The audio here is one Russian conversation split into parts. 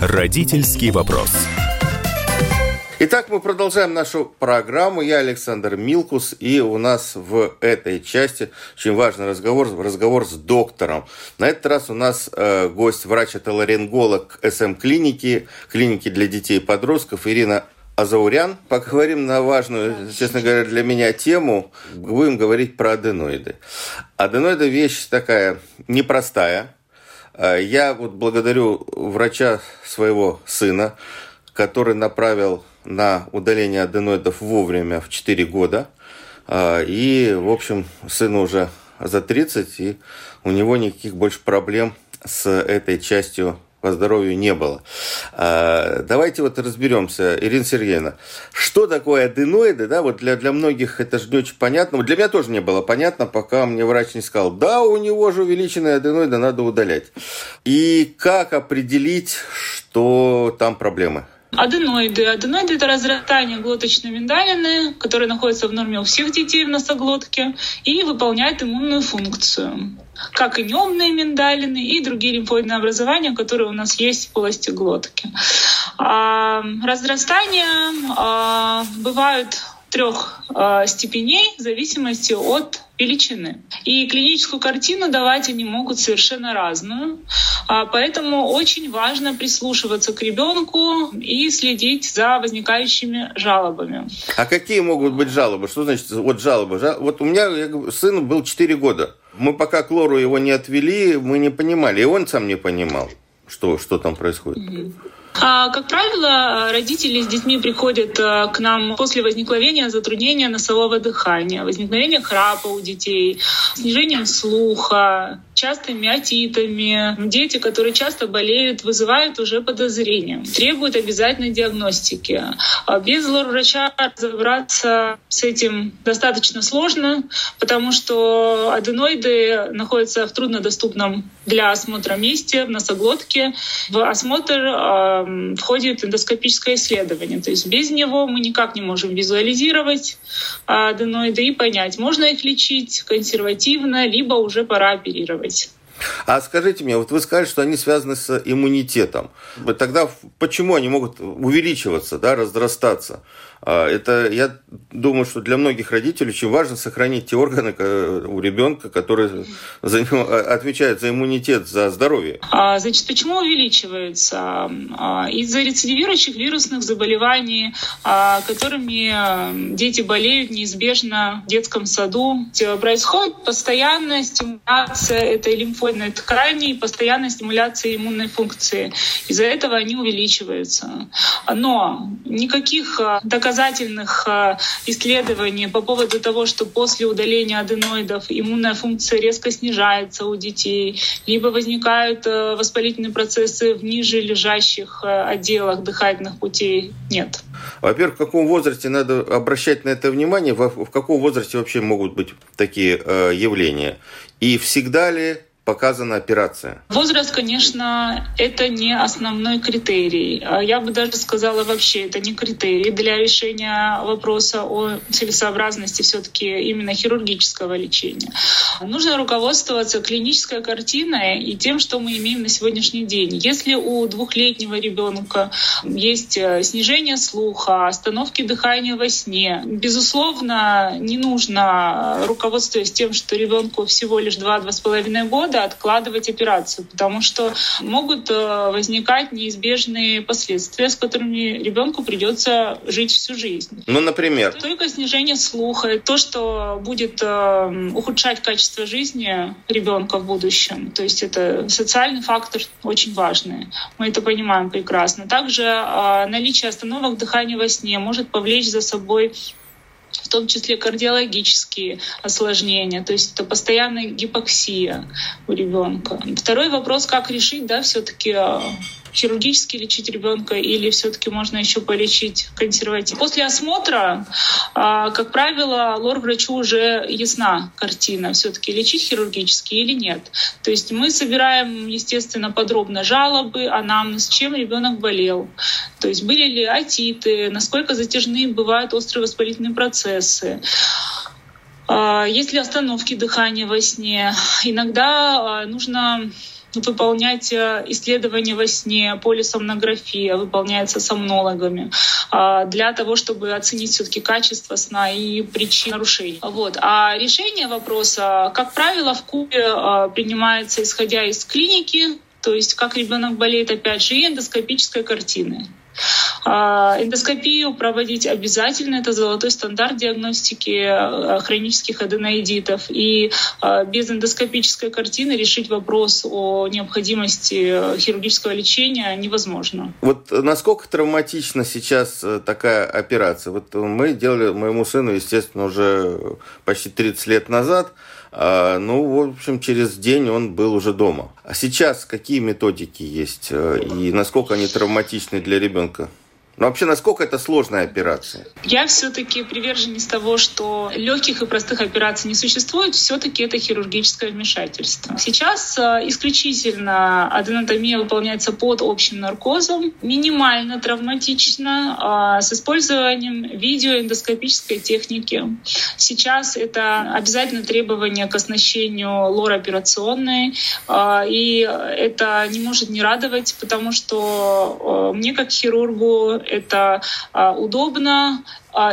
Родительский вопрос. Итак, мы продолжаем нашу программу. Я Александр Милкус, и у нас в этой части очень важный разговор, разговор с доктором. На этот раз у нас э, гость, врач-отоларинголог СМ-клиники, клиники для детей и подростков Ирина Азаурян. Поговорим на важную, честно говоря, для меня тему. Будем говорить про аденоиды. Аденоиды вещь такая непростая. Э, я вот благодарю врача своего сына, который направил на удаление аденоидов вовремя в 4 года. Э, и, в общем, сыну уже за 30, и у него никаких больше проблем с этой частью по здоровью не было. А, давайте вот разберемся, Ирина Сергеевна, что такое аденоиды, да, вот для, для многих это же не очень понятно, вот для меня тоже не было понятно, пока мне врач не сказал, да, у него же увеличенные аденоиды, надо удалять. И как определить, что там проблемы? Аденоиды. Аденоиды – это разрастание глоточной миндалины, которые находятся в норме у всех детей в носоглотке и выполняют иммунную функцию как и неумные миндалины и другие лимфоидные образования, которые у нас есть в полости глотки. А, разрастания а, бывают трех э, степеней в зависимости от величины. И клиническую картину давать они могут совершенно разную. А, поэтому очень важно прислушиваться к ребенку и следить за возникающими жалобами. А какие могут быть жалобы? Что значит вот жалобы? Вот у меня сын был 4 года. Мы пока к Лору его не отвели, мы не понимали. И он сам не понимал, что, что там происходит. Mm-hmm. А, как правило, родители с детьми приходят э, к нам после возникновения затруднения носового дыхания, возникновения храпа у детей, снижением слуха, частыми отитами. Дети, которые часто болеют, вызывают уже подозрения, требуют обязательной диагностики. А без лор-врача разобраться с этим достаточно сложно, потому что аденоиды находятся в труднодоступном для осмотра месте, в носоглотке. В осмотр э, входит эндоскопическое исследование. То есть без него мы никак не можем визуализировать аденоиды и понять, можно их лечить консервативно, либо уже пора оперировать быть. А скажите мне, вот вы сказали, что они связаны с иммунитетом. Тогда почему они могут увеличиваться, да, разрастаться? А, это, я думаю, что для многих родителей очень важно сохранить те органы у ребенка, которые за а, отвечают за иммунитет, за здоровье. А, значит, почему увеличиваются? Из-за рецидивирующих вирусных заболеваний, которыми дети болеют неизбежно в детском саду, происходит постоянная стимуляция этой лимфоидной ткани и постоянная стимуляция иммунной функции. Из-за этого они увеличиваются. Но никаких доказательств доказательных э, исследований по поводу того, что после удаления аденоидов иммунная функция резко снижается у детей, либо возникают э, воспалительные процессы в ниже лежащих э, отделах дыхательных путей, нет. Во-первых, в каком возрасте надо обращать на это внимание, в каком возрасте вообще могут быть такие явления? И всегда ли показана операция? Возраст, конечно, это не основной критерий. А я бы даже сказала вообще, это не критерий для решения вопроса о целесообразности все-таки именно хирургического лечения. Нужно руководствоваться клинической картиной и тем, что мы имеем на сегодняшний день. Если у двухлетнего ребенка есть э, снижение слуха, остановки дыхания во сне, безусловно, не нужно, руководствуясь тем, что ребенку всего лишь 2-2,5 года, откладывать операцию, потому что могут э, возникать неизбежные последствия, с которыми ребенку придется жить всю жизнь. Ну, например? Только снижение слуха, то, что будет э, ухудшать качество жизни ребенка в будущем. То есть это социальный фактор очень важный. Мы это понимаем прекрасно. Также э, наличие остановок дыхания во сне может повлечь за собой том числе кардиологические осложнения, то есть это постоянная гипоксия у ребенка. Второй вопрос, как решить, да, все-таки а, хирургически лечить ребенка или все-таки можно еще полечить консервативно. После осмотра, а, как правило, лор-врачу уже ясна картина, все-таки лечить хирургически или нет. То есть мы собираем, естественно, подробно жалобы, анамнез, чем ребенок болел. То есть были ли атиты, насколько затяжные бывают острые воспалительные процессы. А, есть ли остановки дыхания во сне? Иногда а, нужно выполнять э, исследования во сне, полисомнография выполняется сомнологами а, для того, чтобы оценить все-таки качество сна и причины нарушений. Вот. А решение вопроса, как правило, в Кубе э, принимается исходя из клиники, то есть как ребенок болеет, опять же, и эндоскопической картины. А, эндоскопию проводить обязательно. Это золотой стандарт диагностики э, хронических аденоидитов. И а, без эндоскопической картины решить вопрос о необходимости хирургического лечения невозможно. Вот насколько травматична сейчас э, такая операция? Вот мы делали моему сыну, естественно, уже почти 30 лет назад. А, ну, в общем, через день он был уже дома. А сейчас какие методики есть э, и насколько они травматичны для ребенка? Но вообще, насколько это сложная операция? Я все-таки приверженец того, что легких и простых операций не существует, все-таки это хирургическое вмешательство. Сейчас э, исключительно аденотомия выполняется под общим наркозом, минимально травматично, э, с использованием видеоэндоскопической техники. Сейчас это обязательно требование к оснащению лор-операционной, э, и это не может не радовать, потому что мне как хирургу это а, удобно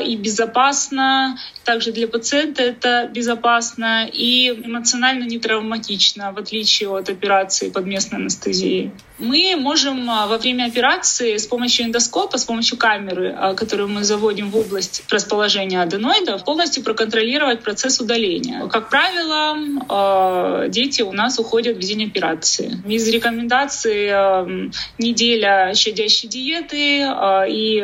и безопасно, также для пациента это безопасно и эмоционально не травматично, в отличие от операции под местной анестезией. Мы можем а, во время операции с помощью эндоскопа, с помощью камеры, а, которую мы заводим в область расположения аденоидов, полностью проконтролировать процесс удаления. Как правило, а, дети у нас уходят в день операции. Из рекомендаций неделя щадящей диеты и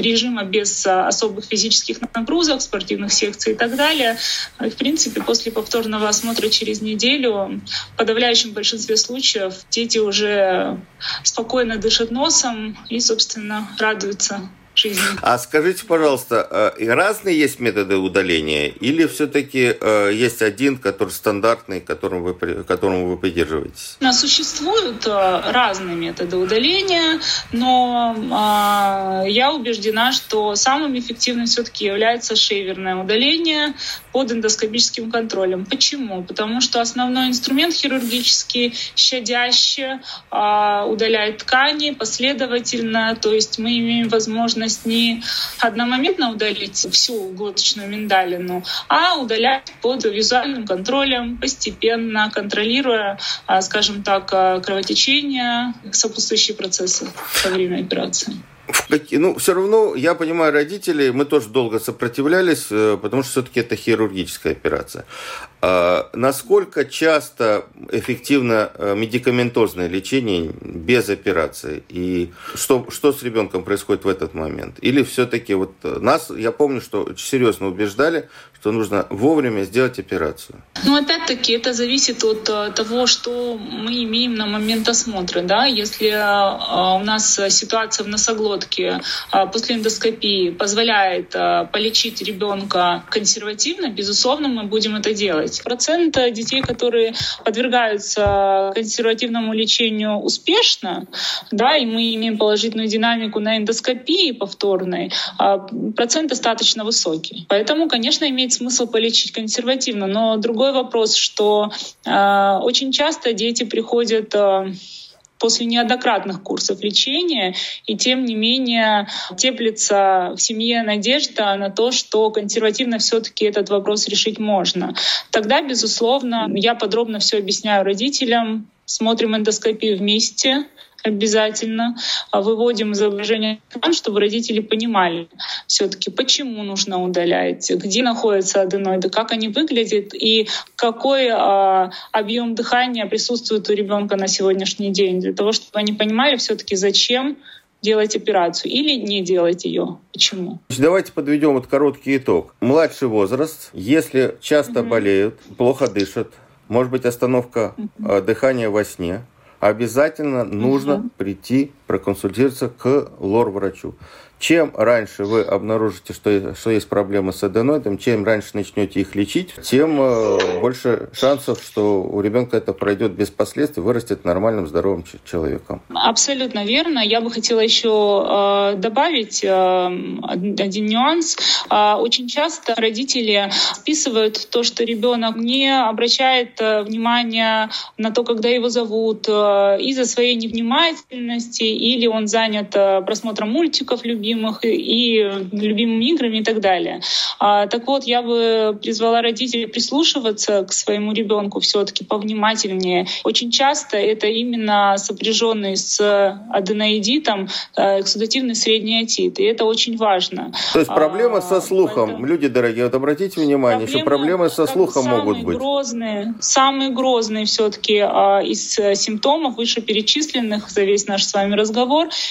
режима без особых физических нагрузок, спортивных секций и так далее. В принципе, после повторного осмотра через неделю в подавляющем большинстве случаев дети уже спокойно дышат носом и, собственно, радуются жизни. А скажите, пожалуйста, э, разные есть методы удаления или все-таки э, есть один, который стандартный, которым вы, которому вы придерживаетесь? Существуют э, разные методы удаления, но а, я убеждена, что самым эффективным все-таки является шейверное удаление под эндоскопическим контролем. Почему? Потому что основной инструмент хирургический щадяще а, удаляет ткани последовательно, то есть мы имеем возможность возможность не одномоментно удалить всю глоточную миндалину, а удалять под визуальным контролем, постепенно, контролируя, а, скажем так, а, кровотечение, сопутствующие процессы во время операции. Ну, все равно, я понимаю родителей, мы тоже долго сопротивлялись, э, потому что все-таки это хирургическая операция. А насколько часто эффективно э, медикаментозное лечение без операции? И что, что с ребенком происходит в этот момент? Или все-таки вот нас, я помню, что серьезно убеждали, что нужно вовремя сделать операцию? Ну, опять-таки, это зависит от э, того, что мы имеем на момент осмотра. Да? Если э, у нас ситуация в носоглотке э, после эндоскопии позволяет полечить ребенка консервативно, безусловно, мы будем это делать. Процент детей, которые подвергаются консервативному лечению успешно, да, и мы имеем положительную динамику на эндоскопии повторной, процент достаточно высокий. Поэтому, конечно, имеет имеет смысл полечить консервативно. Но другой вопрос, что э, очень часто дети приходят э, после неоднократных курсов лечения, и тем не менее теплится в семье надежда на то, что консервативно все-таки этот вопрос решить можно. Тогда, безусловно, я подробно все объясняю родителям, смотрим эндоскопию вместе, обязательно а, выводим изображение экран, чтобы родители понимали все-таки, почему нужно удалять, где находятся аденоиды, как они выглядят и какой а, объем дыхания присутствует у ребенка на сегодняшний день, для того, чтобы они понимали все-таки, зачем делать операцию или не делать ее. Почему? Давайте подведем вот короткий итог. Младший возраст, если часто mm-hmm. болеют, плохо дышат, может быть остановка mm-hmm. дыхания во сне, обязательно нужно угу. прийти проконсультироваться к лор-врачу. Чем раньше вы обнаружите, что, что есть проблемы с аденоидом, чем раньше начнете их лечить, тем э, больше шансов, что у ребенка это пройдет без последствий, вырастет нормальным, здоровым человеком. Абсолютно верно. Я бы хотела еще э, добавить э, один нюанс. Очень часто родители списывают то, что ребенок не обращает внимания на то, когда его зовут, из-за своей невнимательности, или он занят э, просмотром мультиков любимых, и любимыми играми и так далее. А, так вот, я бы призвала родителей прислушиваться к своему ребенку все-таки повнимательнее. Очень часто это именно сопряженный с аденоидитом э, эксудативный средний отит, и это очень важно. То есть проблемы а, со слухом, поэтому... люди дорогие, вот обратите внимание, проблемы, что проблемы со слухом могут быть. Грозные, самые грозные все-таки а, из симптомов вышеперечисленных за весь наш с вами разговор,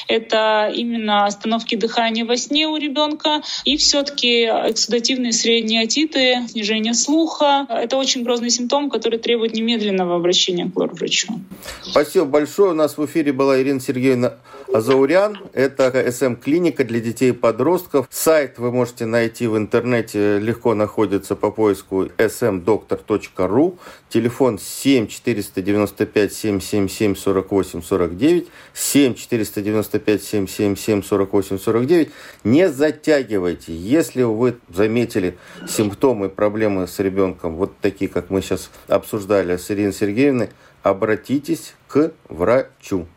это именно остановки дыхания во сне у ребенка и все-таки эксудативные средние отиты, снижение слуха. Это очень грозный симптом, который требует немедленного обращения к лор-врачу. Спасибо большое. У нас в эфире была Ирина Сергеевна Азаурян. Это СМ-клиника для детей и подростков. Сайт вы можете найти в интернете, легко находится по поиску smdoctor.ru. Телефон 7 495 777 48 49, 7 495 777 48 49. Не затягивайте. Если вы заметили симптомы, проблемы с ребенком, вот такие, как мы сейчас обсуждали с Ириной Сергеевной, обратитесь к врачу.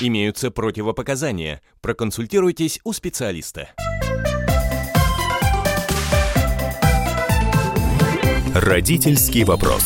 Имеются противопоказания. Проконсультируйтесь у специалиста. Родительский вопрос.